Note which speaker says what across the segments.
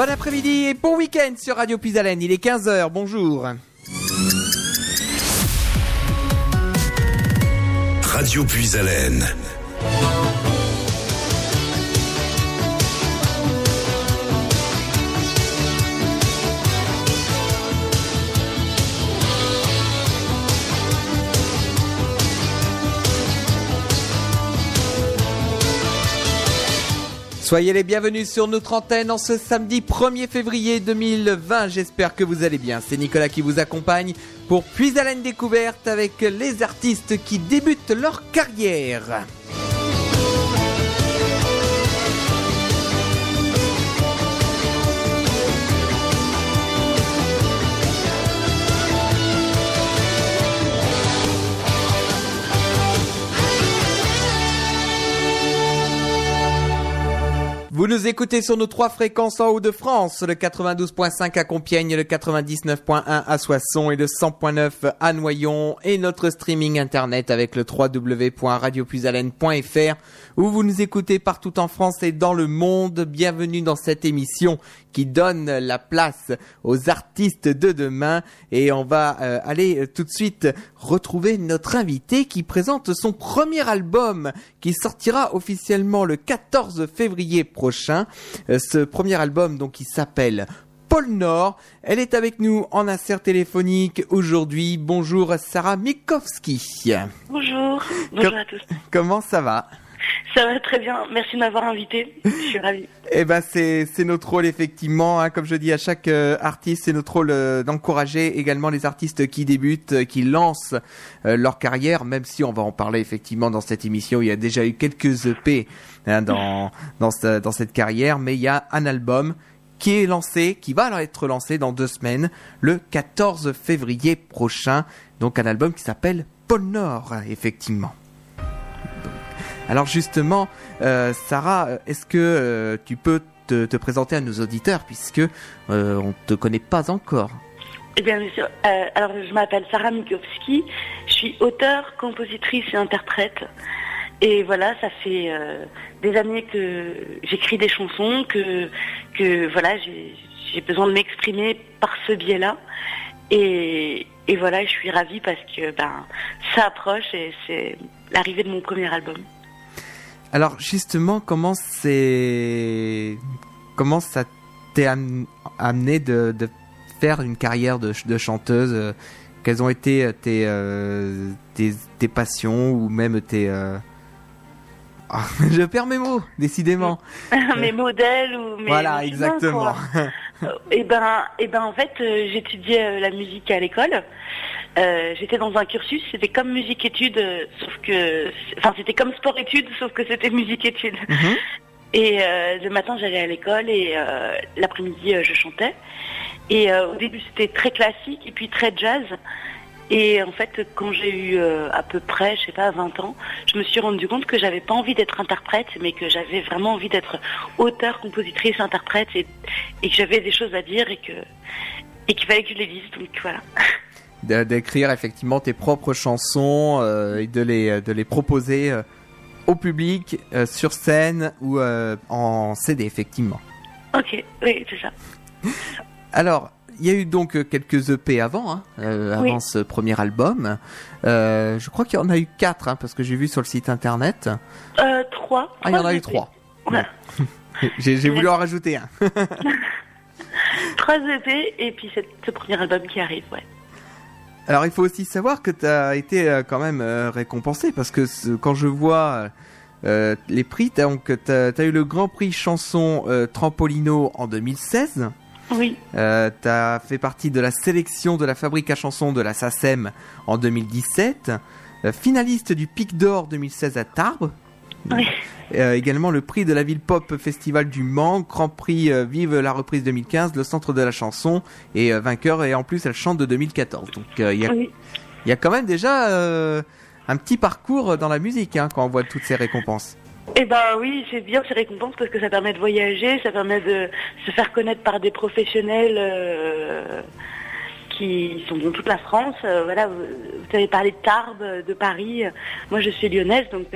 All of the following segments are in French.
Speaker 1: Bon après-midi et bon week-end sur Radio Puisalène. Il est 15h, bonjour.
Speaker 2: Radio Puisalène.
Speaker 1: Soyez les bienvenus sur notre antenne en ce samedi 1er février 2020. J'espère que vous allez bien. C'est Nicolas qui vous accompagne pour Puis découverte avec les artistes qui débutent leur carrière. Vous nous écoutez sur nos trois fréquences en haut de France, le 92.5 à Compiègne, le 99.1 à Soissons et le 100.9 à Noyon et notre streaming internet avec le www.radiopuisalène.fr où vous nous écoutez partout en France et dans le monde. Bienvenue dans cette émission qui donne la place aux artistes de demain et on va euh, aller tout de suite retrouver notre invité qui présente son premier album qui sortira officiellement le 14 février prochain. Euh, ce premier album donc qui s'appelle Paul Nord. Elle est avec nous en insert téléphonique aujourd'hui. Bonjour Sarah Mikowski.
Speaker 3: Bonjour. Bonjour à tous.
Speaker 1: Comment ça va?
Speaker 3: Ça va très bien, merci de m'avoir invité, je suis ravie.
Speaker 1: eh ben c'est notre rôle effectivement, hein. comme je dis à chaque euh, artiste, c'est notre rôle euh, d'encourager également les artistes qui débutent, euh, qui lancent leur carrière, même si on va en parler effectivement dans cette émission. Il y a déjà eu quelques EP hein, dans dans, dans cette carrière, mais il y a un album qui est lancé, qui va être lancé dans deux semaines, le 14 février prochain. Donc un album qui s'appelle Paul Nord, effectivement. Alors justement, euh, Sarah, est-ce que euh, tu peux te, présenter à nos auditeurs puisque euh, on ne te connaît pas encore?
Speaker 3: Eh bien, bien sûr. alors, je m'appelle Sarah Mikowski. Je suis auteure, compositrice et interprète. Et voilà, ça fait des années que j'écris des chansons, que, voilà, j'ai besoin de m'exprimer par ce biais-là. Et, et, voilà, je suis ravie parce que ben, ça approche et c'est l'arrivée de mon premier album.
Speaker 1: Alors justement, comment c'est, comment ça t'est amené de, faire une carrière de, chanteuse euh, Quelles ont été euh, euh, tes, tes, passions ou même tes ah, je perds mes mots, décidément.
Speaker 3: mes modèles ou mes.
Speaker 1: Voilà, exactement.
Speaker 3: et eh ben, et eh ben, en fait, j'étudiais la musique à l'école. Euh, j'étais dans un cursus, c'était comme musique-études, euh, sauf que, enfin, c'était comme sport-études, sauf que c'était musique-études. Mhm. Et euh, le matin, j'allais à l'école et l'après-midi, je chantais. Et au début, c'était très classique et puis très jazz. Et en fait, quand j'ai eu à peu près, je sais pas, 20 ans, je me suis rendu compte que j'avais pas envie d'être interprète, mais que j'avais vraiment envie d'être auteur, compositrice, interprète, et, et que j'avais des choses à dire et que et qu'il fallait que je les dise. Donc voilà.
Speaker 1: d'écrire effectivement tes propres chansons euh, et de les, de les proposer euh, au public euh, sur scène ou en CD effectivement.
Speaker 3: Ok, oui, c'est ça.
Speaker 1: Alors, il y a eu donc quelques EP avant, hein, avant ce premier album. je crois qu'il y en a eu quatre, hein, parce que j'ai vu sur le site internet.
Speaker 3: trois.
Speaker 1: Ah, il y en a eu trois. j'ai voulu en rajouter un.
Speaker 3: trois EP et puis ce premier album qui arrive, ouais.
Speaker 1: Alors il faut aussi savoir que tu as été euh, quand même euh, récompensé parce que quand je vois euh, les prix, tu as, eu le Grand Prix chanson Trampolino en 2016.
Speaker 3: Oui.
Speaker 1: tu as fait partie de la sélection de la fabrique à chansons de la SACEM en 2017. finaliste du Pic d'Or 2016 à Tarbes. Euh, également le prix de la ville pop festival du Mans, Grand Prix euh, Vive la reprise 2015, le centre de la chanson et euh, vainqueur et en plus elle chante de 2014. Donc il y, a, y a quand même déjà un petit parcours dans la musique hein, quand on voit toutes ces récompenses.
Speaker 3: Eh ben oui, c'est bien ces récompenses parce que ça permet de voyager, ça permet de se faire connaître par des professionnels qui sont dans toute la France. voilà, vous, avez parlé de Tarbes, de Paris. Moi, je suis lyonnaise, donc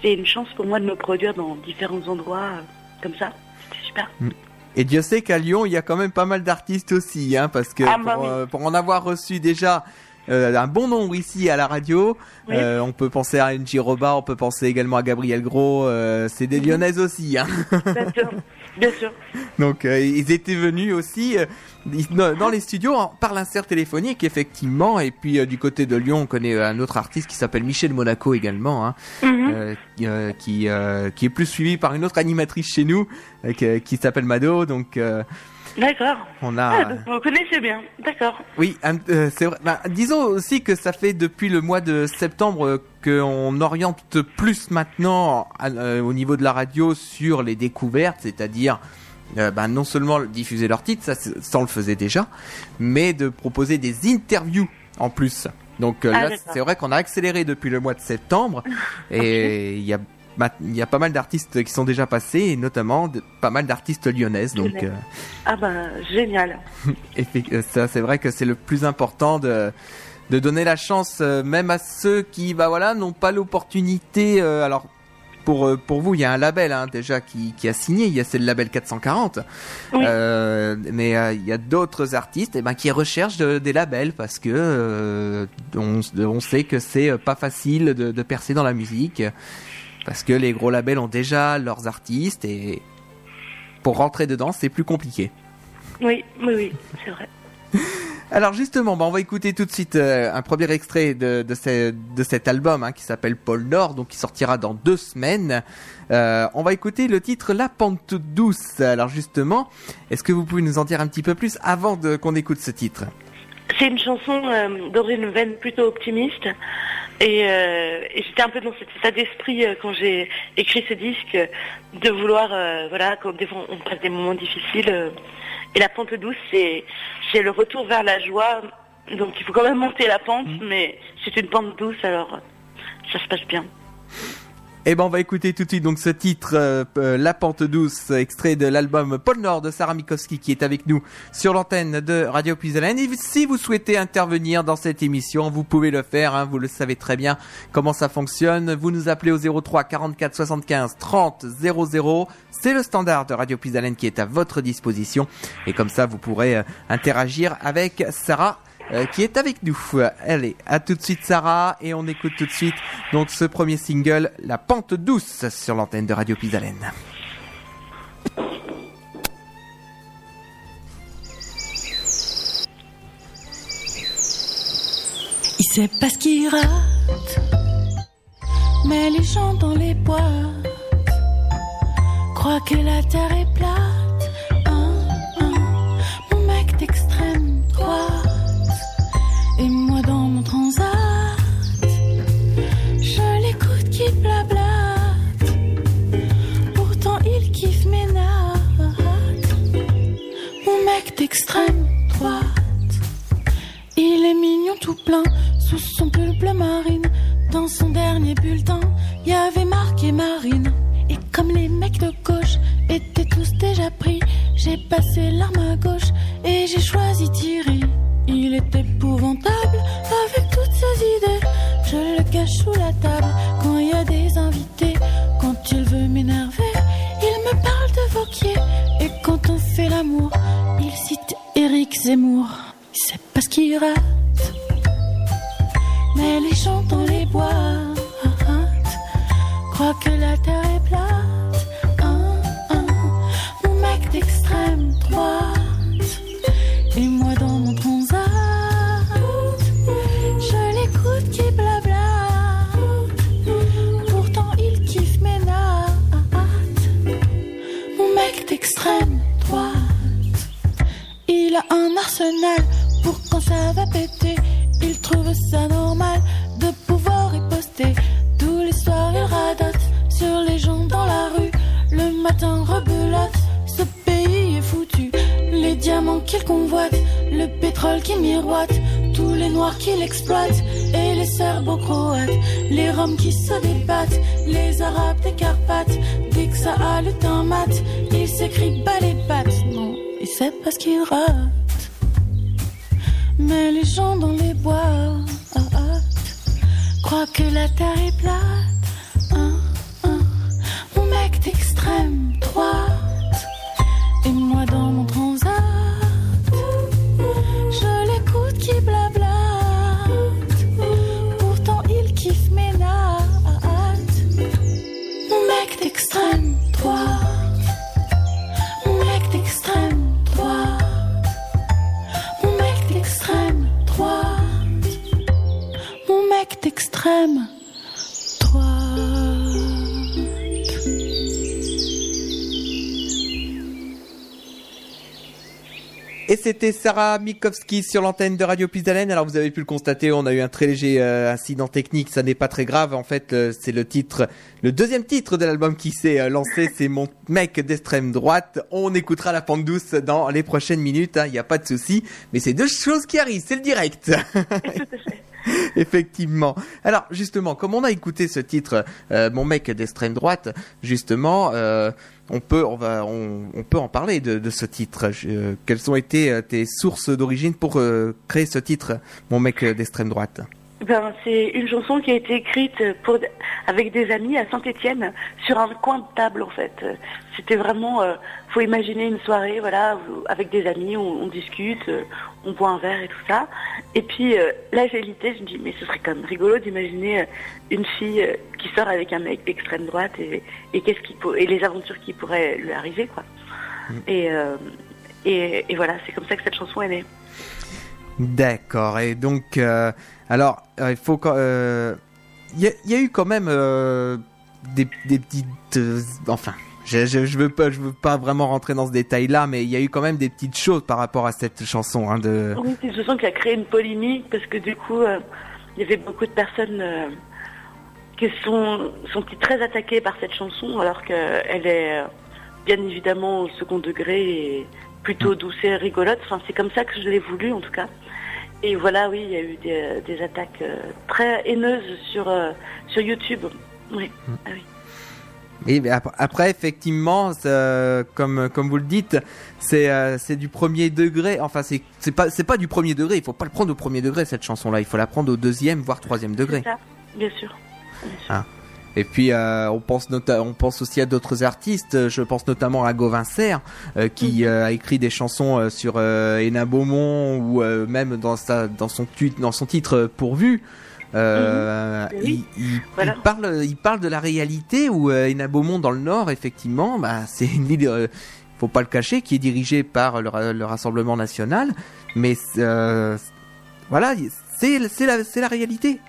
Speaker 3: c'était une chance pour moi de me produire dans différents endroits euh, comme ça. C'était super. Mm.
Speaker 1: Et Dieu sait qu'à Lyon, il y a quand même pas mal d'artistes aussi, hein, parce que
Speaker 3: Ah, bah
Speaker 1: pour,
Speaker 3: oui.
Speaker 1: euh, pour en avoir reçu déjà euh, un bon nombre ici à la radio,
Speaker 3: Oui.
Speaker 1: euh, on peut penser à NJ Roba, on peut penser également à Gabriel Gros, c'est des Lyonnaises aussi. Hein.
Speaker 3: Bien sûr.
Speaker 1: Donc euh, ils étaient venus aussi euh, dans les studios en- par l'insert téléphonique effectivement. Et puis euh, du côté de Lyon, on connaît euh, un autre artiste qui s'appelle Michel Monaco également, hein,
Speaker 3: Mhm.
Speaker 1: euh, qui, euh, qui, est plus suivi par une autre animatrice chez nous qui, qui s'appelle Mado. Donc euh,
Speaker 3: D'accord.
Speaker 1: on
Speaker 3: Ah,
Speaker 1: a
Speaker 3: donc vous connaissez bien. D'accord.
Speaker 1: oui, euh, c'est vrai. Bah, disons aussi que ça fait depuis le mois de septembre euh, qu'on oriente plus maintenant à- euh, au niveau de la radio sur les découvertes, c'est-à-dire bah, non seulement diffuser leurs titres, ça, ça on le faisait déjà, mais de proposer des interviews en plus. Donc
Speaker 3: Ah,
Speaker 1: là, c'est vrai qu'on a accéléré depuis le mois de septembre et il y a il y a pas mal d'artistes qui sont déjà passés, et notamment de- pas mal d'artistes lyonnaises. Donc, euh,
Speaker 3: Ah ben, génial.
Speaker 1: Euh, ça c'est vrai que c'est le plus important de de donner la chance euh, même à ceux qui bah voilà n'ont pas l'opportunité euh, alors pour pour vous il y a un label hein, déjà qui qui a signé il y a c'est le label 440
Speaker 3: Oui.
Speaker 1: Euh, mais euh, il y a d'autres artistes eh ben qui recherchent de- des labels parce que euh, on, on sait que c'est pas facile de, de percer dans la musique parce que les gros labels ont déjà leurs artistes et pour rentrer dedans c'est plus compliqué
Speaker 3: Oui, oui, oui, c'est vrai.
Speaker 1: alors justement, bah, on va écouter tout de suite euh, un premier extrait de, de, ce- de cet album hein, qui s'appelle Paul Nord, donc qui sortira dans deux semaines. Euh, on va écouter le titre La Pente Douce. Alors justement, est-ce que vous pouvez nous en dire un petit peu plus avant qu'on écoute ce titre?
Speaker 3: C'est une chanson euh, dans une veine plutôt optimiste. Et, euh, et j'étais un peu dans cet état d'esprit euh, quand j'ai écrit ce disque, de vouloir, euh, voilà, quand des fois on passe des moments difficiles. euh, et la pente douce, c'est c'est le retour vers la joie. Donc il faut quand même monter la pente, mais c'est une pente douce, alors ça se passe bien.
Speaker 1: Eh ben, on va écouter tout de suite donc ce titre euh, euh, La Pente Douce, extrait de l'album Paul Nord de Sarah Mikowski qui est avec nous sur l'antenne de Radio Puisalène. Et si vous souhaitez intervenir dans cette émission, vous pouvez le faire. hein, vous le savez très bien comment ça fonctionne. Vous nous appelez au 03 44 75 30 00. C'est le standard de Radio Puisalène qui est à votre disposition. Et comme ça, vous pourrez euh, interagir avec Sarah euh, qui est avec nous. Allez, à tout de suite Sarah et on écoute tout de suite donc ce premier single La Pente Douce sur l'antenne de Radio Pisalène.
Speaker 4: Il sait pas ce qu'il rate, mais les gens dans les boîtes croient que la terre est plate. Hein, hein. Mon mec d'extrême droite sous son pull bleu marine. Dans son dernier bulletin, y avait marqué marine. Et comme les mecs de gauche étaient tous déjà pris, j'ai passé l'arme à gauche et j'ai choisi Thierry. Il est épouvantable avec toutes ses idées. Je le cache sous la table quand il y a des invités. Quand il veut m'énerver, il me parle de Vauquier. Et quand on fait l'amour, il cite Éric Zemmour. Il sait pas ce qu'il rate, gens dans les bois croient que la terre est plate. Hein, hein. Mon mec d'extrême droite et moi dans mon transat, je l'écoute qui blabla. Pourtant il kiffe mes nattes. Mon mec d'extrême droite. Il a un arsenal pour quand ça va péter. Ce pays est foutu. Les diamants qu'il convoite, le pétrole qui miroite. Tous les noirs qu'il exploite et les serbo-croates. Les roms qui se débattent, les arabes des Carpates. Dès que ça a le teint mat, il s'écrit bas les pattes. Non, il sait pas ce qu'il rate. Mais les gens dans les bois ah, ah, croient que la terre est plate.
Speaker 1: C'était Sarah Mikowski sur l'antenne de Radio Pisalène. Alors vous avez pu le constater, on a eu un très léger euh, incident technique, ça n'est pas très grave. En fait, euh, c'est le titre, le deuxième titre de l'album qui s'est euh, lancé, c'est Mon mec d'extrême droite. On écoutera la pente douce dans les prochaines minutes, hein, il n'y a pas de souci. Mais c'est deux choses qui arrivent, c'est le direct. Effectivement. Alors justement, comme on a écouté ce titre, Mon mec d'extrême droite, justement on peut, on va, on, peut en parler de, ce titre. quelles ont été euh, tes sources d'origine pour euh, créer ce titre, mon mec d'extrême droite?
Speaker 3: Ben, c'est une chanson qui a été écrite pour, avec des amis à Saint-Étienne sur un coin de table en fait. C'était vraiment, euh, faut imaginer une soirée, voilà, avec des amis, on, discute, euh, on boit un verre et tout ça. Et puis euh, là j'ai l'idée, je me dis mais ce serait quand même rigolo d'imaginer une fille qui sort avec un mec d'extrême droite et, qu'est-ce qui et les aventures qui pourraient lui arriver quoi. Mm. Et, et, et voilà, c'est comme ça que cette chanson est née.
Speaker 1: D'accord. Et donc alors, euh, il faut euh, il y, a eu quand même euh, des, petites, enfin, je, je, veux pas, je veux pas vraiment rentrer dans ce détail-là, mais il y a eu quand même des petites choses par rapport à cette chanson. Hein, de...
Speaker 3: Oui, c'est une chanson qui a créé une polémique parce que du coup, il y avait beaucoup de personnes qui sont sont très attaquées par cette chanson, alors qu'elle est bien évidemment au second degré et plutôt mm. douce et rigolote. Enfin, c'est comme ça que je l'ai voulu en tout cas. Et voilà, oui, il y a eu des, attaques euh, très haineuses sur, euh, sur YouTube. Oui. Ah oui.
Speaker 1: Et après, effectivement, comme comme vous le dites, c'est euh, du premier degré. Enfin, c'est pas pas du premier degré. Il faut pas le prendre au premier degré cette chanson-là. Il faut la prendre au deuxième voire troisième degré.
Speaker 3: Ça, bien sûr. Bien sûr. Ah.
Speaker 1: Et puis euh, on pense on pense aussi à d'autres artistes. Je pense notamment à Gauvin Serre euh, qui mhm. euh, a écrit des chansons sur Hénin Beaumont ou même dans sa dans son dans son titre Pourvu. Mhm. il, parle, il parle de la réalité où Beaumont dans le Nord, effectivement, bah, c'est une ville, faut pas le cacher, qui est dirigée par le, Rassemblement National, mais voilà, c'est c'est la c'est la réalité.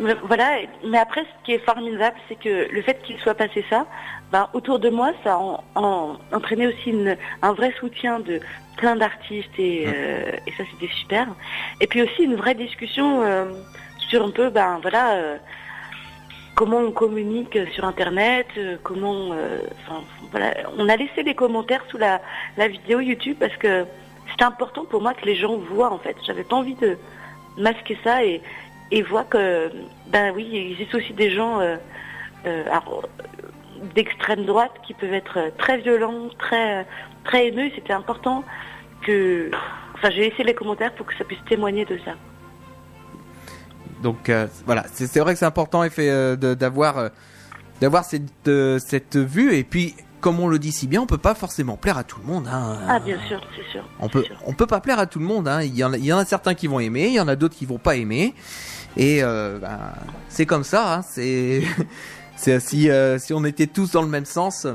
Speaker 3: Voilà, mais après, ce qui est formidable, c'est que le fait qu'il soit passé ça, ben, autour de moi, ça a entraîné aussi un vrai soutien de plein d'artistes et, euh, et, ça, c'était super. Et puis aussi une vraie discussion euh, sur un peu, ben voilà, euh, comment on communique sur Internet, comment, enfin, voilà, on a laissé des commentaires sous la, la vidéo YouTube parce que c'était important pour moi que les gens voient en fait. J'avais pas envie de masquer ça et et voit que, ben oui, il existe aussi des gens euh, euh, d'extrême droite qui peuvent être très violents, très, très haineux. C'était important que, enfin, j'ai laissé les commentaires pour que ça puisse témoigner de ça.
Speaker 1: Donc euh, voilà, c'est vrai que c'est important d'avoir d'avoir cette, cette vue et puis comme on le dit si bien, on peut pas forcément plaire à tout le monde. Hein.
Speaker 3: Ah bien sûr, c'est sûr.
Speaker 1: On peut, on peut pas plaire à tout le monde. Hein. Il, y en a, il y en a certains qui vont aimer, il y en a d'autres qui vont pas aimer. Et euh, ben, c'est comme ça. Hein. C'est, c'est si, euh, si on était tous dans le même sens.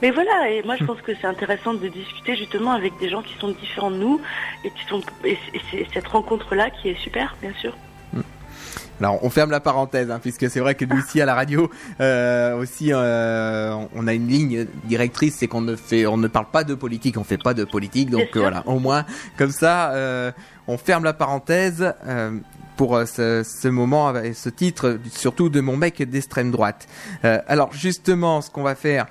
Speaker 3: Mais voilà, et moi je pense que c'est intéressant de discuter justement avec des gens qui sont différents de nous et qui sont et c'est cette rencontre là qui est super, bien sûr.
Speaker 1: Alors on ferme la parenthèse, hein, puisque c'est vrai que nous ici à la radio euh, aussi, euh, on a une ligne directrice, c'est qu'on ne fait, on ne parle pas de politique, on fait pas de politique, donc voilà, au moins comme ça, euh, on ferme la parenthèse. pour ce, ce, moment ce titre, surtout de mon mec d'extrême droite. alors justement, ce qu'on va faire,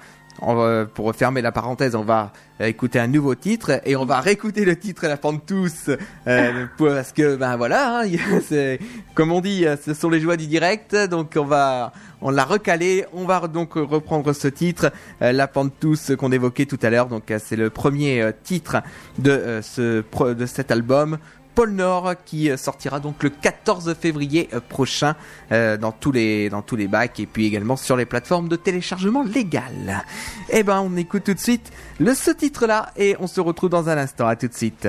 Speaker 1: pour fermer la parenthèse, on va écouter un nouveau titre et on va réécouter le titre La fin de tous euh, parce que ben voilà, hein, comme on dit, ce sont les joies du direct. Donc on va on l'a recalé, on va donc reprendre ce titre euh, La tous qu'on évoquait tout à l'heure. Donc c'est le premier euh, titre de ce de cet album Pôle Nord qui euh, sortira donc le 14 février euh, prochain euh, dans tous les dans tous les bacs et puis également sur les plateformes de téléchargement légal. Eh ben on écoute tout de suite le ce titre là et on se retrouve dans un instant. À tout de suite.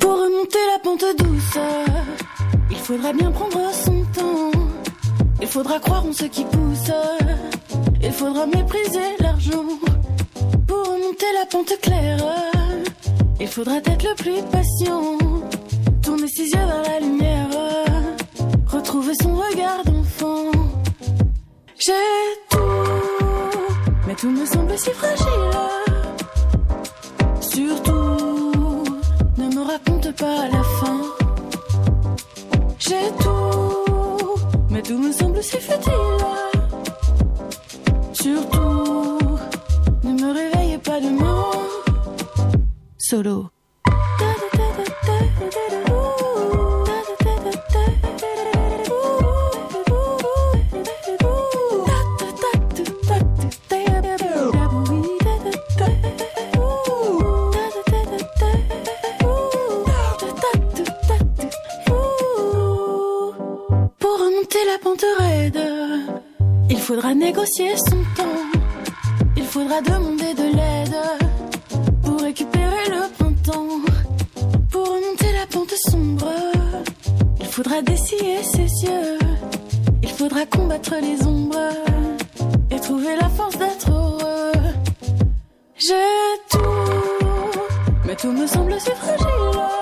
Speaker 4: Pour remonter la pente douce, il faudra bien prendre faudra croire en ce qui pousse. Il faudra mépriser l'argent pour remonter la pente claire. Il faudra être le plus patient. Tourner ses yeux vers la lumière. Retrouver son regard d'enfant. J'ai tout, mais tout me semble si fragile. Surtout, ne me raconte pas la fin. Tout, me semble si futile. Surtout, ne me réveille pas demain. Solo. Négocier son temps. Il faudra demander de l'aide pour récupérer le printemps. Pour remonter la pente sombre, il faudra dessiller ses yeux. Il faudra combattre les ombres et trouver la force d'être heureux. J'ai tout, mais tout me semble si fragile.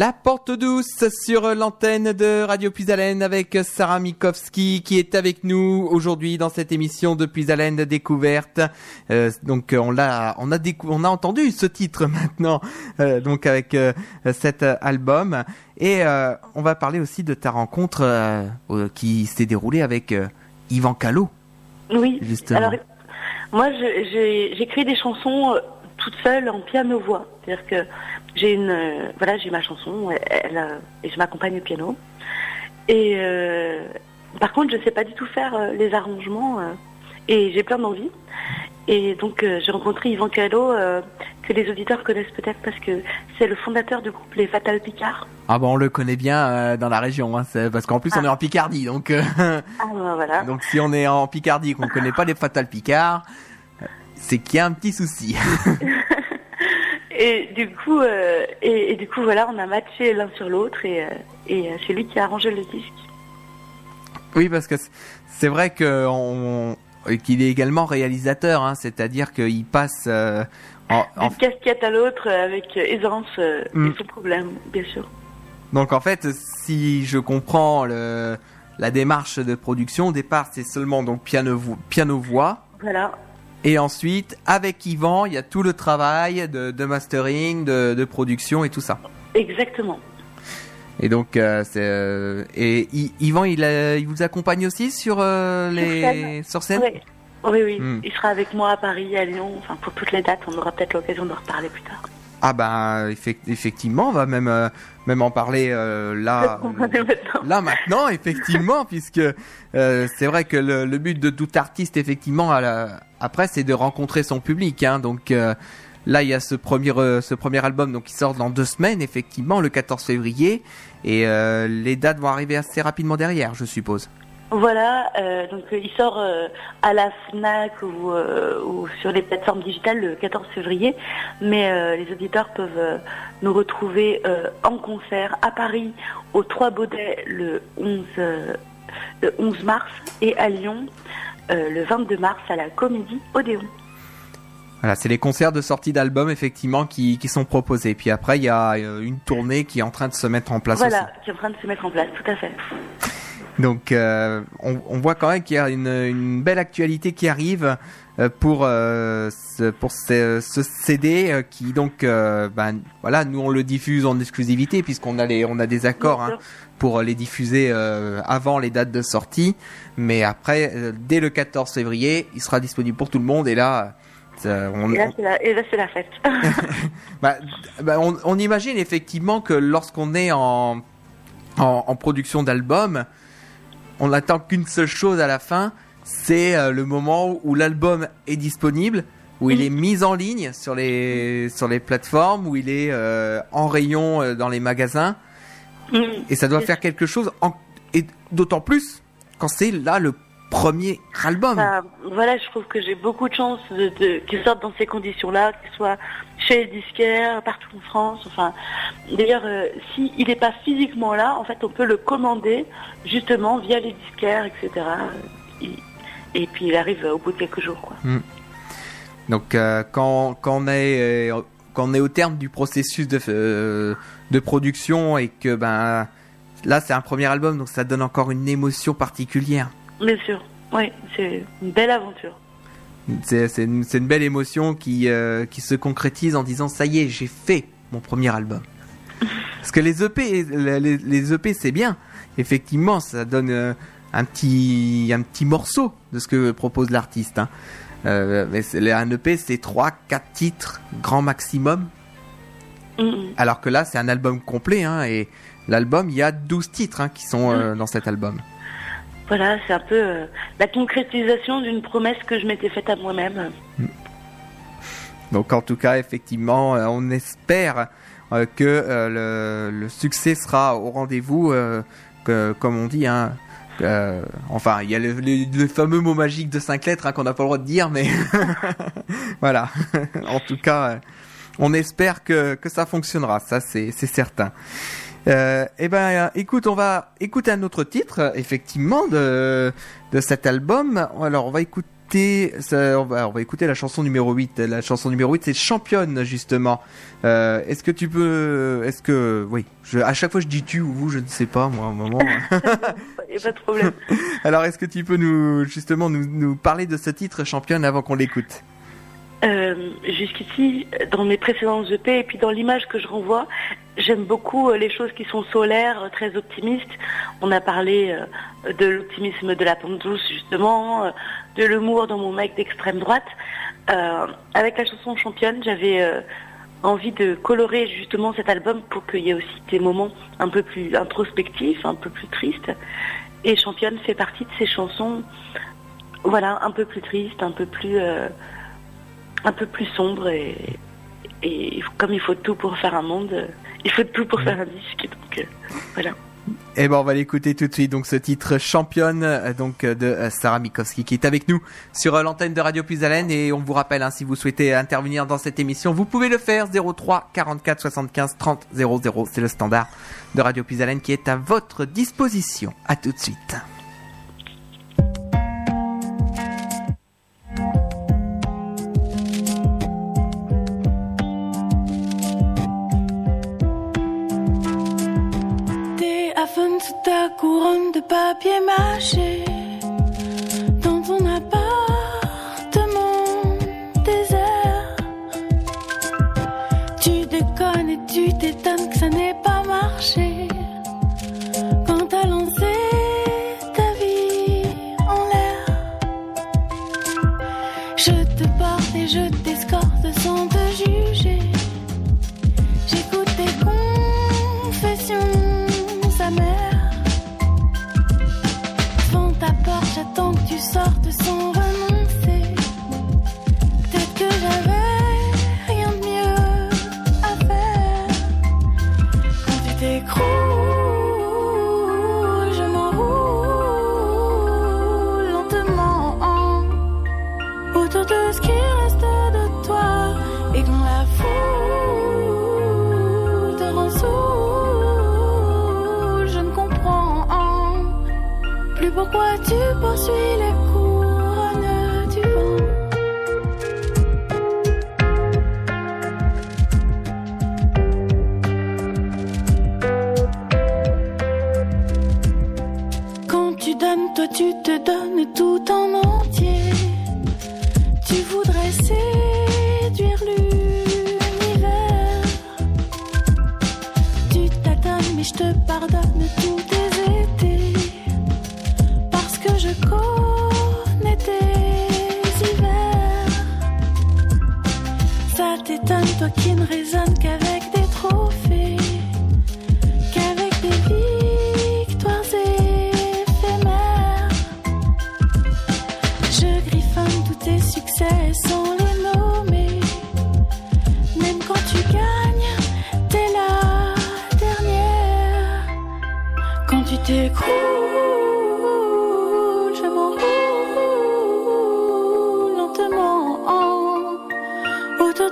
Speaker 4: La
Speaker 1: porte douce sur l'antenne de Radio Puisalène avec Sarah Mikowski qui est avec nous aujourd'hui dans cette émission de Puisalène découverte. Euh, donc euh, on l'a, on a on a entendu ce titre maintenant, euh, donc avec euh, cet album et on va parler aussi de ta rencontre qui s'est déroulée avec Yvan Callot.
Speaker 3: Oui.
Speaker 1: Justement.
Speaker 3: Alors, moi, j'écris des chansons toute seule en piano-voix. C'est-à-dire que j'ai une, euh, voilà, j'ai ma chanson, elle, elle, euh, et je m'accompagne au piano. Et euh, par contre, je sais pas du tout faire euh, les arrangements, euh, et j'ai plein d'envie. Et donc, euh, j'ai rencontré Yvan Callot, euh, que les auditeurs connaissent peut-être parce que c'est le fondateur du groupe Les Fatal Picard.
Speaker 1: Ah bon, on le connaît bien euh, dans la région, hein, parce qu'en plus on est en Picardie, donc euh,
Speaker 3: Ah, ben, voilà.
Speaker 1: donc si on est en Picardie, qu'on ne connaît pas les Fatal Picard, euh, c'est qu'il y a un petit souci.
Speaker 3: Et du coup, euh, et, et du coup, voilà, on a matché l'un sur l'autre et, euh, et euh, c'est lui qui a arrangé le disque.
Speaker 1: Oui, parce que c'est vrai que on- qu'il est également réalisateur, hein, c'est-à-dire qu'il passe euh, en, en-
Speaker 3: D'une casquette à l'autre avec aisance euh,
Speaker 1: Mm.
Speaker 3: et sans problème, bien sûr.
Speaker 1: donc en fait, si je comprends le, la démarche de production, au départ c'est seulement donc piano voix.
Speaker 3: Voilà.
Speaker 1: Et ensuite, avec Yvan, il y a tout le travail de, de mastering, de, de production et tout ça.
Speaker 3: Exactement.
Speaker 1: Et donc, euh, euh, et I- Yvan, il, il vous accompagne aussi sur euh, les sur scène?
Speaker 3: Oui, oui, oui.
Speaker 1: Mm.
Speaker 3: Il sera avec moi à Paris, à Lyon, enfin pour toutes les dates. On aura peut-être l'occasion de reparler plus tard.
Speaker 1: Ah ben effect- effectivement, on va même euh, même en parler euh, là
Speaker 3: maintenant.
Speaker 1: là maintenant effectivement puisque euh, c'est vrai que le, le but de tout artiste effectivement à la- après c'est de rencontrer son public hein, donc euh, là il y a ce premier euh, ce premier album donc qui sort dans deux semaines effectivement le 14 février et euh, les dates vont arriver assez rapidement derrière je suppose.
Speaker 3: Voilà, euh, donc euh, il sort euh, à la FNAC ou, euh, ou sur les plateformes digitales le 14 février, mais les auditeurs peuvent nous retrouver en concert à Paris au Trois Baudets le 11, euh, le 11 mars et à Lyon le 22 mars à la Comédie Odéon.
Speaker 1: Voilà, c'est les concerts de sortie d'albums effectivement qui, qui sont proposés. Puis après, il y a une tournée qui est en train de se mettre en place
Speaker 3: Voilà,
Speaker 1: aussi.
Speaker 3: qui est en train de se mettre en place, tout à fait.
Speaker 1: Donc, euh, on, on voit quand même qu'il y a une, une belle actualité qui arrive euh, pour euh, ce, pour ce, ce CD euh, qui donc, euh, ben voilà, nous on le diffuse en exclusivité puisqu'on a les, on a des accords hein, pour les diffuser euh, avant les dates de sortie. Mais après, euh, dès le 14 février, il sera disponible pour tout le monde et là. euh, on,
Speaker 3: Et là, c'est la, et là, c'est la fête.
Speaker 1: bah, bah, on, on imagine effectivement que lorsqu'on est en, en, en production d'album, on n'attend qu'une seule chose à la fin, c'est euh, le moment où l'album est disponible, où il est mis en ligne sur les, sur les plateformes, où il est euh, en rayon euh, dans les magasins, et ça doit faire quelque chose, et d'autant plus quand c'est là le premier album.
Speaker 3: Enfin, voilà, je trouve que j'ai beaucoup de chance qu'ils sortent dans ces conditions-là, qu'ils soient chez les disquaires, partout en France. Enfin, d'ailleurs, euh, s'il n'est pas physiquement là, en fait, on peut le commander justement via les disquaires, etc. Et, et puis il arrive au bout de quelques jours, quoi.
Speaker 1: Donc euh, quand, quand, on est, euh, quand on est au terme du processus de, de production et que ben là c'est un premier album donc ça donne encore une émotion particulière.
Speaker 3: Bien sûr, oui, c'est une belle aventure.
Speaker 1: C'est une, une belle émotion qui, euh, qui se concrétise en disant ça y est j'ai fait mon premier album. Parce que les EP, les, les EP c'est bien. Effectivement ça donne euh, un, petit, un petit morceau de ce que propose l'artiste. Hein. Euh, mais un EP c'est 3 4 titres grand maximum
Speaker 3: Mm, mm.
Speaker 1: alors que là, c'est un album complet, hein, et l'album, il y a 12 titres hein, qui sont euh, dans cet album.
Speaker 3: Voilà, c'est un peu euh, la concrétisation d'une promesse que je m'étais faite à moi-même.
Speaker 1: Donc en tout cas, effectivement, euh, on espère euh, que le, succès sera au rendez-vous, comme on dit. Hein, enfin, il y a le, fameux mot magique de 5 lettres hein, qu'on n'a pas le droit de dire, mais voilà. en tout cas, on espère que, que ça fonctionnera, ça c'est certain. Euh, eh ben, écoute, on va écouter un autre titre, effectivement, de, de cet album. Alors, on va écouter, on, va, on va écouter la chanson numéro 8. La chanson numéro 8, c'est Championne, justement. Euh, est-ce que tu peux, est-ce que, oui, je, à chaque fois je dis tu ou vous, je ne sais pas, moi, à un moment.
Speaker 3: Il n'y a pas de problème.
Speaker 1: Alors, est-ce que tu peux nous, justement, nous, nous parler de ce titre Championne avant qu'on l'écoute?
Speaker 3: Euh, Jusqu'ici, dans mes précédentes EP et puis dans l'image que je renvoie, j'aime beaucoup euh, les choses qui sont solaires, euh, très optimistes. On a parlé euh, de l'optimisme de la pente douce, justement, de l'humour dans mon mec d'extrême droite. Avec la chanson Championne, j'avais envie de colorer justement cet album pour qu'il y ait aussi des moments un peu plus introspectifs, un peu plus tristes. Et Championne fait partie de ces chansons, voilà, un peu plus tristes, un peu plus... un peu plus sombre et, comme il faut tout pour faire un monde, il faut tout pour faire un disque. Donc euh, voilà.
Speaker 1: Eh ben, on va l'écouter tout de suite. Donc, ce titre championne, euh, donc, euh, de Sarah Mikowski, qui est avec nous sur l'antenne de Radio Plus Haleine. Et on vous rappelle, hein, si vous souhaitez intervenir dans cette émission, vous pouvez le faire 03 44 75 30 00. C'est le standard de Radio Plus Haleine qui est à votre disposition. À tout de suite.
Speaker 4: Ta couronne de papier mâché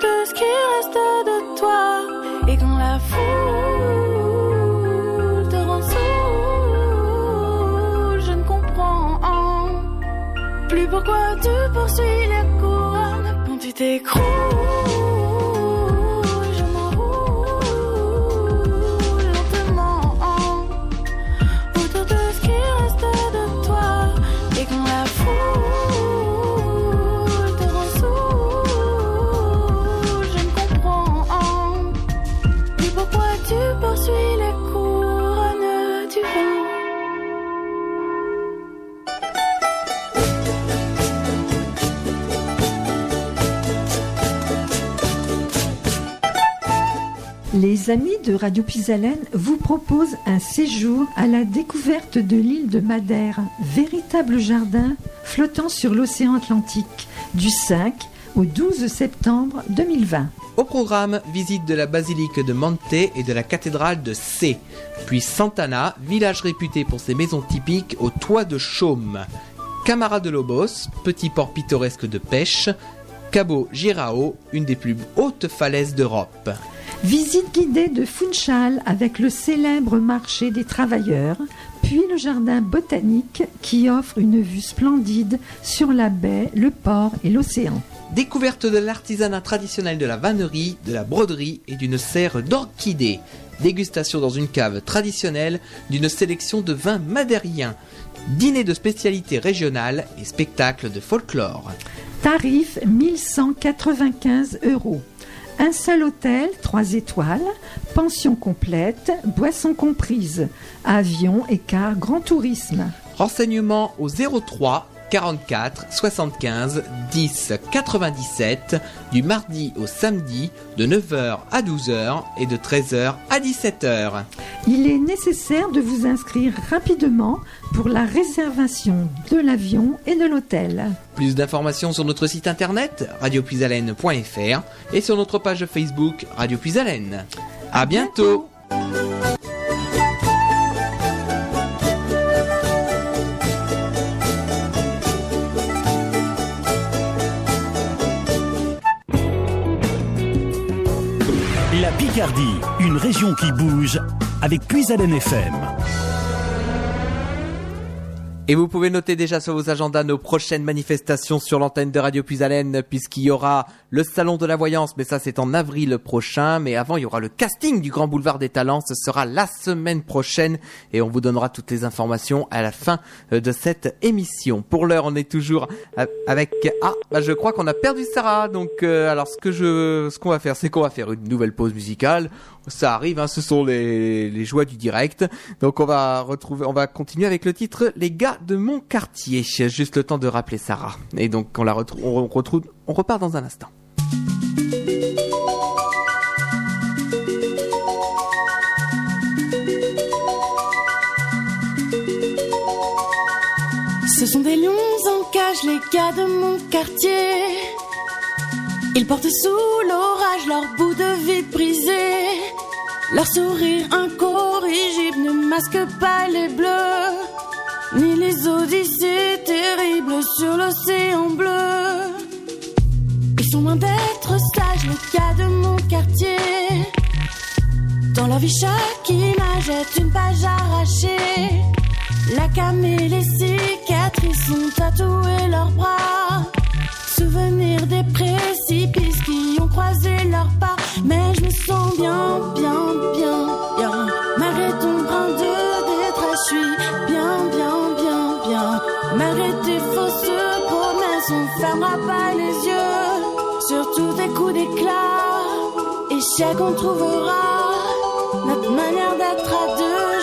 Speaker 4: de ce qui reste de toi. Et quand la foule te rend je ne comprends plus pourquoi tu poursuis la couronne quand tu t'écroules.
Speaker 5: Les amis de Radio Pisalène vous proposent un séjour à la découverte de l'île de Madère, véritable jardin flottant sur l'océan Atlantique, du 5 au 12 septembre 2020.
Speaker 1: Au programme, visite de la basilique de Mante et de la cathédrale de C. Puis Santana, village réputé pour ses maisons typiques au toit de chaume. Camara de Lobos, petit port pittoresque de pêche. Cabo Girao, une des plus hautes falaises d'Europe.
Speaker 5: Visite guidée de Funchal avec le célèbre marché des travailleurs, puis le jardin botanique qui offre une vue splendide sur la baie, le port et l'océan.
Speaker 1: Découverte de l'artisanat traditionnel de la vannerie, de la broderie et d'une serre d'orchidées. Dégustation dans une cave traditionnelle d'une sélection de vins madériens. Dîner de spécialités régionales et spectacles de folklore.
Speaker 5: Tarif 1195 euros. Un seul hôtel, 3 étoiles, pension complète, boissons comprises, avion et car grand tourisme.
Speaker 1: Renseignements au 03 44 75 10 97 du mardi au samedi de 9h à 12h et de 13h à 17h.
Speaker 5: Il est nécessaire de vous inscrire rapidement pour la réservation de l'avion et de l'hôtel.
Speaker 1: Plus d'informations sur notre site internet radiopuisalène.fr et sur notre page Facebook Radio Puisalène. À bientôt.
Speaker 6: La Picardie, une région qui bouge avec Puisalène FM.
Speaker 1: Et vous pouvez noter déjà sur vos agendas nos prochaines manifestations sur l'antenne de Radio Puisalène, puisqu'il y aura le Salon de la Voyance, mais ça c'est en avril prochain. Mais avant, il y aura le casting du Grand Boulevard des Talents. Ce sera la semaine prochaine et on vous donnera toutes les informations à la fin euh, de cette émission. Pour l'heure, on est toujours euh, avec... Ah, bah, je crois qu'on a perdu Sarah. Donc, euh, alors ce que je, ce qu'on va faire, c'est qu'on va faire une nouvelle pause musicale. Ça arrive, hein, ce sont les, les joies du direct. Donc on va retrouver, on va continuer avec le titre Les gars de mon quartier. Juste le temps de rappeler Sarah. Et donc on la retrouve, on retrouve, on repart dans un instant.
Speaker 4: Ce sont des lions en cage, les gars de mon quartier. Ils portent sous l'orage leur bout de vie brisé. Leur sourire incorrigible ne masque pas les bleus, ni les odyssées terribles sur l'océan bleu. Ils sont loin d'être sages, les gars de mon quartier. Dans leur vie, chaque image est une page arrachée. La cam et les cicatrices ont tatoué leurs bras des précipices qui ont croisé leurs pas. Mais je me sens bien, bien, bien, bien. Malgré ton brin de détresse, je suis bien, bien, bien, bien. Malgré tes fausses promesses, on fermera pas les yeux sur tous tes coups d'éclat. Échec, on trouvera notre manière d'être à deux.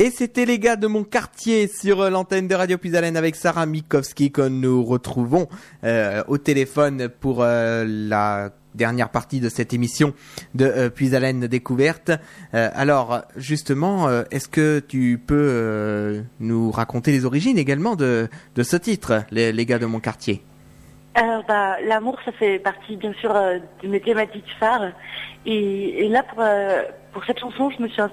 Speaker 1: Et c'était les gars de mon quartier sur euh, l'antenne de Radio Puisalène avec Sarah Mikowski que nous retrouvons euh, au téléphone pour euh, la dernière partie de cette émission de euh, Puisalène découverte. Euh, alors justement, euh, est-ce que tu peux nous raconter les origines également de, de ce titre, les, les gars de mon quartier?
Speaker 3: Alors, bah, l'amour, ça fait partie, bien sûr, euh, de mes thématiques phares. Et, et là, pour, euh, pour cette chanson, je me suis euh,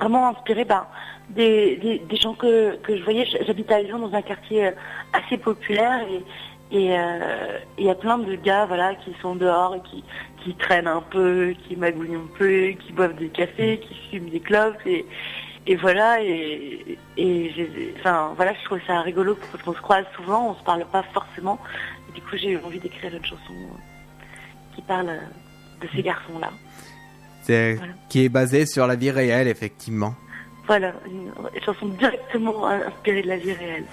Speaker 3: vraiment inspirée bah, des, des, gens que, que je voyais. J'habite à Lyon, dans un quartier euh, assez populaire. Et et euh, il y a plein de gars voilà, qui sont dehors, qui, qui traînent un peu, qui magouillent un peu, qui boivent des cafés, qui fument des clopes. Et, voilà, et, enfin, voilà, je trouve ça rigolo parce qu'on se croise souvent, on se parle pas forcément. Du coup, j'ai eu envie d'écrire une chanson euh, qui parle euh, de ces garçons-là.
Speaker 1: C'est-
Speaker 3: Voilà.
Speaker 1: Qui est basée sur la vie réelle, effectivement.
Speaker 3: Voilà, une, chanson directement inspirée de la vie réelle.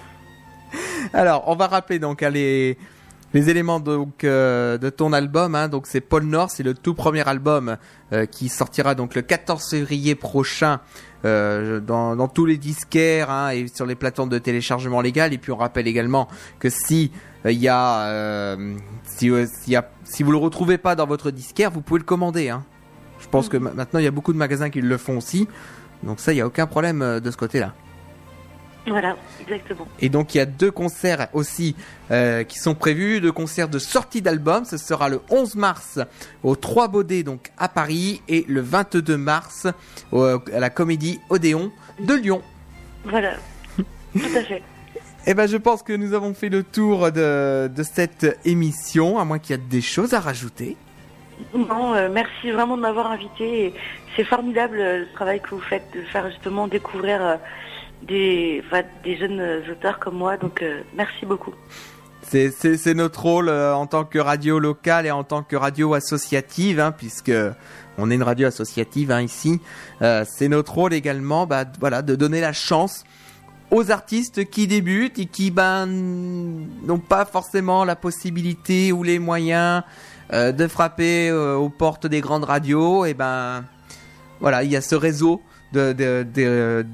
Speaker 1: Alors, on va rappeler donc hein, les, les éléments donc euh, de ton album. Hein, donc c'est Paul Nord, c'est le tout premier album euh, qui sortira donc le 14 février prochain euh, dans, dans tous les disquaires hein, et sur les plateformes de téléchargement légal. Et puis on rappelle également que si il y a, si, s'il y a, si vous le retrouvez pas dans votre disquaire, vous pouvez le commander. Hein. Je pense que ma- maintenant il y a beaucoup de magasins qui le font aussi. Donc ça, il y a aucun problème euh, de ce côté-là.
Speaker 3: Voilà, exactement.
Speaker 1: Et donc il y a deux concerts aussi euh, qui sont prévus, deux concerts de sortie d'album. Ce sera le 11 mars au 3 Baudets donc à Paris et le 22 mars au- à la Comédie Odéon de Lyon.
Speaker 3: Voilà, tout à fait.
Speaker 1: Eh ben je pense que nous avons fait le tour de, de cette émission, à moins qu'il y ait des choses à rajouter.
Speaker 3: Non, euh, merci vraiment de m'avoir invité. C'est formidable euh, le travail que vous faites de faire justement découvrir euh, des, jeunes auteurs comme moi. Donc merci beaucoup.
Speaker 1: C'est, notre rôle en tant que radio locale et en tant que radio associative, hein, puisque on est une radio associative hein, ici. C'est notre rôle également, bah, voilà, de donner la chance aux artistes qui débutent et qui ben n'ont pas forcément la possibilité ou les moyens euh, de frapper euh, aux portes des grandes radios. Et ben voilà, il y a ce réseau de, de- de-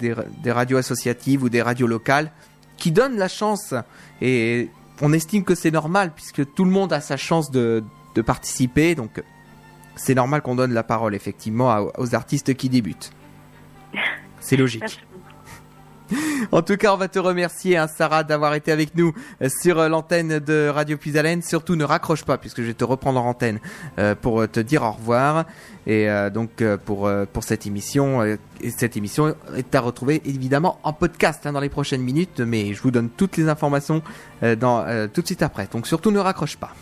Speaker 1: des- radios associatives ou des radios locales qui donnent la chance et on estime que c'est normal puisque tout le monde a sa chance de, participer donc c'est normal qu'on donne la parole effectivement aux artistes qui débutent. C'est logique. En tout cas, on va te remercier, hein, Sarah, d'avoir été avec nous euh, sur euh, l'antenne de Radio Puisalène. Surtout, ne raccroche pas, puisque je vais te reprendre en antenne euh, pour te dire au revoir. Et donc, pour, cette émission, et cette émission est à retrouver évidemment en podcast hein, dans les prochaines minutes, mais je vous donne toutes les informations dans, tout de suite après. Donc, surtout, ne raccroche pas.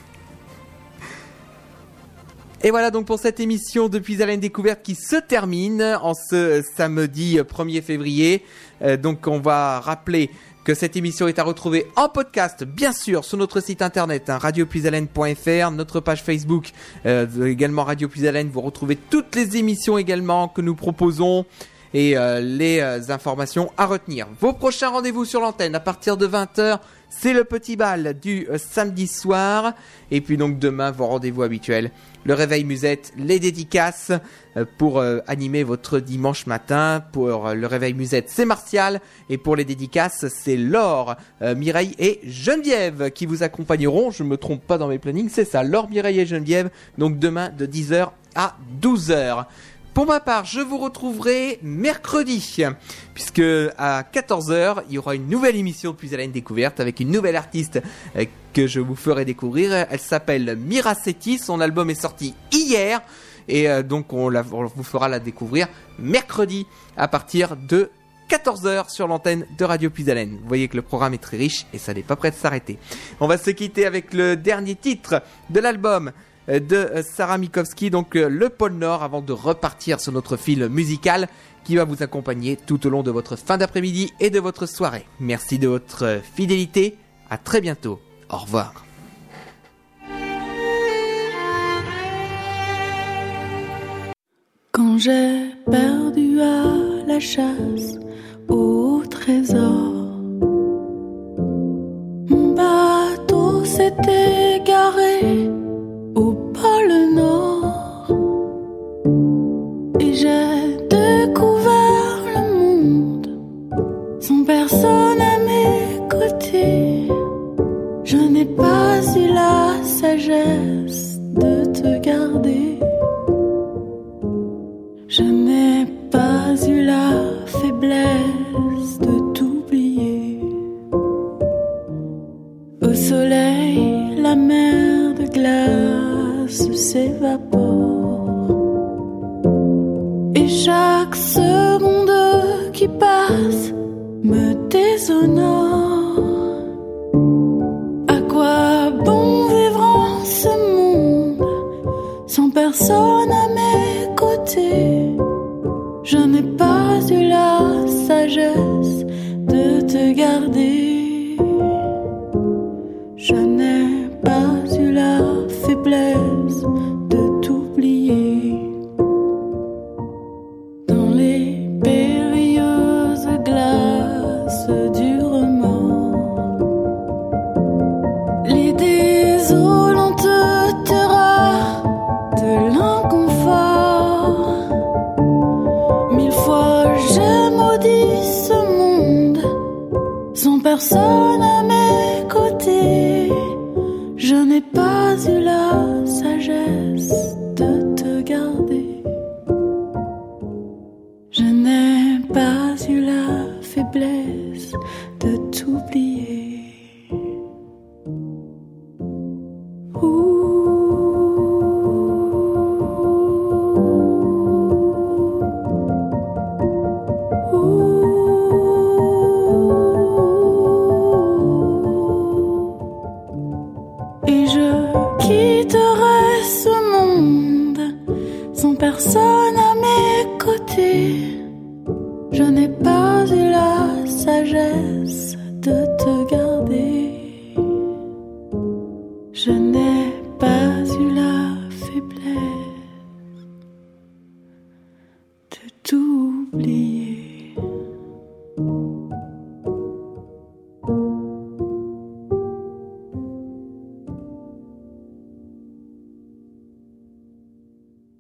Speaker 1: Et voilà donc pour cette émission depuis Alain Découverte qui se termine en ce samedi 1er février. Euh, donc on va rappeler que cette émission est à retrouver en podcast, bien sûr, sur notre site internet, hein, radiopuisalène.fr, notre page Facebook, euh, également Radio Puisalène. Vous retrouvez toutes les émissions également que nous proposons et euh, les euh, informations à retenir. Vos prochains rendez-vous sur l'antenne à partir de 20h, c'est le petit bal du euh, samedi soir. Et puis donc demain, vos rendez-vous habituels. Le réveil musette, les dédicaces euh, pour euh, animer votre dimanche matin. Pour euh, le réveil musette, c'est Martial. Et pour les dédicaces, c'est Laure, Mireille et Geneviève qui vous accompagneront. Je me trompe pas dans mes plannings, c'est ça. Laure, Mireille et Geneviève. Donc demain de 10h à 12h. Pour ma part, je vous retrouverai mercredi, puisque à 14h, il y aura une nouvelle émission de Puis à la découverte avec une nouvelle artiste que je vous ferai découvrir. Elle s'appelle Miracetti, son album est sorti hier, et euh, donc on, la- vous fera la découvrir mercredi à partir de 14h sur l'antenne de Radio Puisalène. Vous voyez que le programme est très riche et ça n'est pas prêt de s'arrêter. On va se quitter avec le dernier titre de l'album euh, de euh, Sarah Mikowski, donc le pôle Nord, avant de repartir sur notre fil musical qui va vous accompagner tout au long de votre fin d'après-midi et de votre soirée. Merci de votre fidélité. À très bientôt. Au revoir.
Speaker 4: Quand j'ai perdu à la chasse au trésor, mon bateau s'est égaré personne à mes côtés. Je n'ai pas eu la sagesse